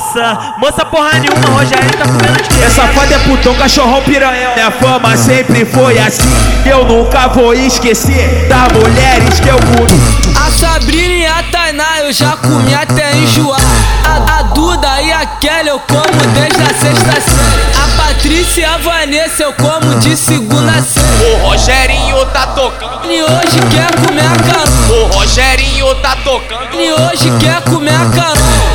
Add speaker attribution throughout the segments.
Speaker 1: moça. Moça porra nenhuma, Rogério tá comendo de
Speaker 2: Essa fada é putão, cachorrão piranhão. Minha fama sempre foi assim. Eu nunca vou esquecer das mulheres que eu comi.
Speaker 3: A Sabrina e a Tainá eu já comi até enjoar. A, a Duda e a Kelly eu como desde a sexta série. A Patrícia e a Vanessa eu como de segunda série.
Speaker 4: O Rogerinho tá tocando.
Speaker 3: E hoje quer comer a Carol.
Speaker 4: O Rogerinho tá tocando.
Speaker 3: E hoje quer comer a Carol.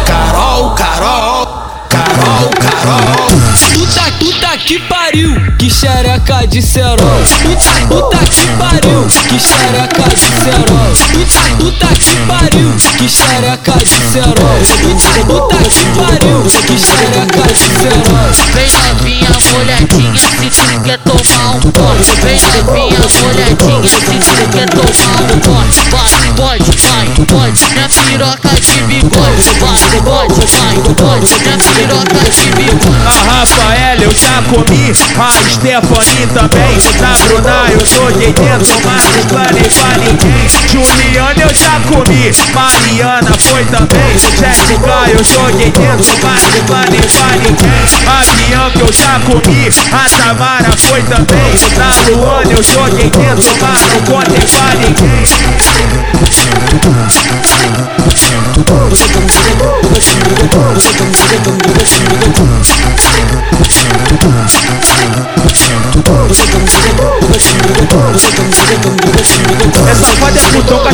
Speaker 3: Puta, puta que pariu, que xereca de cerol. Puta, puta que pariu, que xereca de cerol. Puta, puta que pariu, que xereca de cerol. Puta, puta
Speaker 5: quer tomar um pote. Vem novinha, molhadinha, se tu quer tomar um pote. Vai, pode, vai, pode, minha piroca de bigode. Vai, pode, vai, pode, minha piroca de bigode.
Speaker 2: A Rafaela eu já comi, a Stephanie também. Da Bruna eu joguei dentro, mas planei pra ninguém. Juliana eu já comi, Mariana foi também. Jéssica eu joguei dentro, planei pra ninguém. A Bianca eu já comi, a Tamara foi também. Da Luana eu joguei dentro, mas não contei pra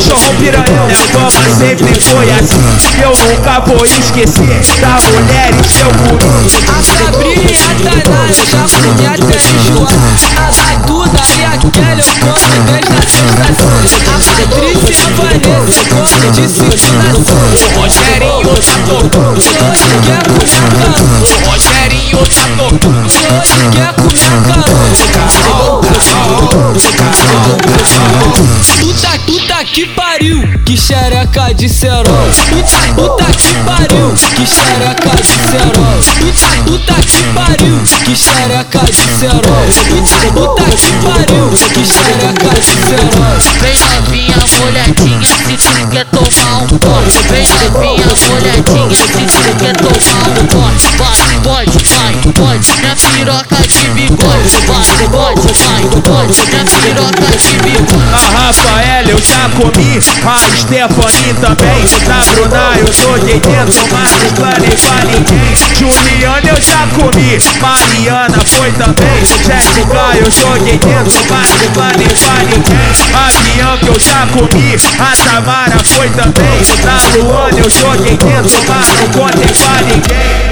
Speaker 2: cachorrão piranhão fama sempre foi assim Eu nunca vou esquecer Das mulheres que eu comi
Speaker 3: A Sabrina e a Tainá eu já comi até enjoar. A, Duda e a Kelly eu como desde a sexta série. A Patrícia e a Vanessa eu como de segunda a série.
Speaker 4: O Rogerinho tá tocando.
Speaker 3: E hoje quer comer a Carol.
Speaker 4: O Rogerinho tá tocando.
Speaker 3: E hoje quer comer a Carol. Puta, puta que pariu, que xereca de cerol. Puta, puta que pariu, que xereca de cerol. Puta, puta que pariu, que xereca de cerol. Puta, puta que pariu, que xereca de cerol.
Speaker 5: Vem novinha, molhadinha, se tu quer tomar um pote. Vem novinha, molhadinha, se tu quer tomar um pote. Vai, pode, vai, pode, minha piroca de bigode. Vai, pode, vai, pode, minha piroca de bigode.
Speaker 2: A Rafaela eu já comi, a Stephanie também. Da Bruna eu joguei dentro, mas não planei pra ninguém. Juliana eu já comi, Mariana foi também. Jéssica eu joguei dentro, mas não planei pra ninguém. A Bianca eu já comi, a Tamara foi também. Da Luana eu joguei dentro, mas não contei pra ninguém.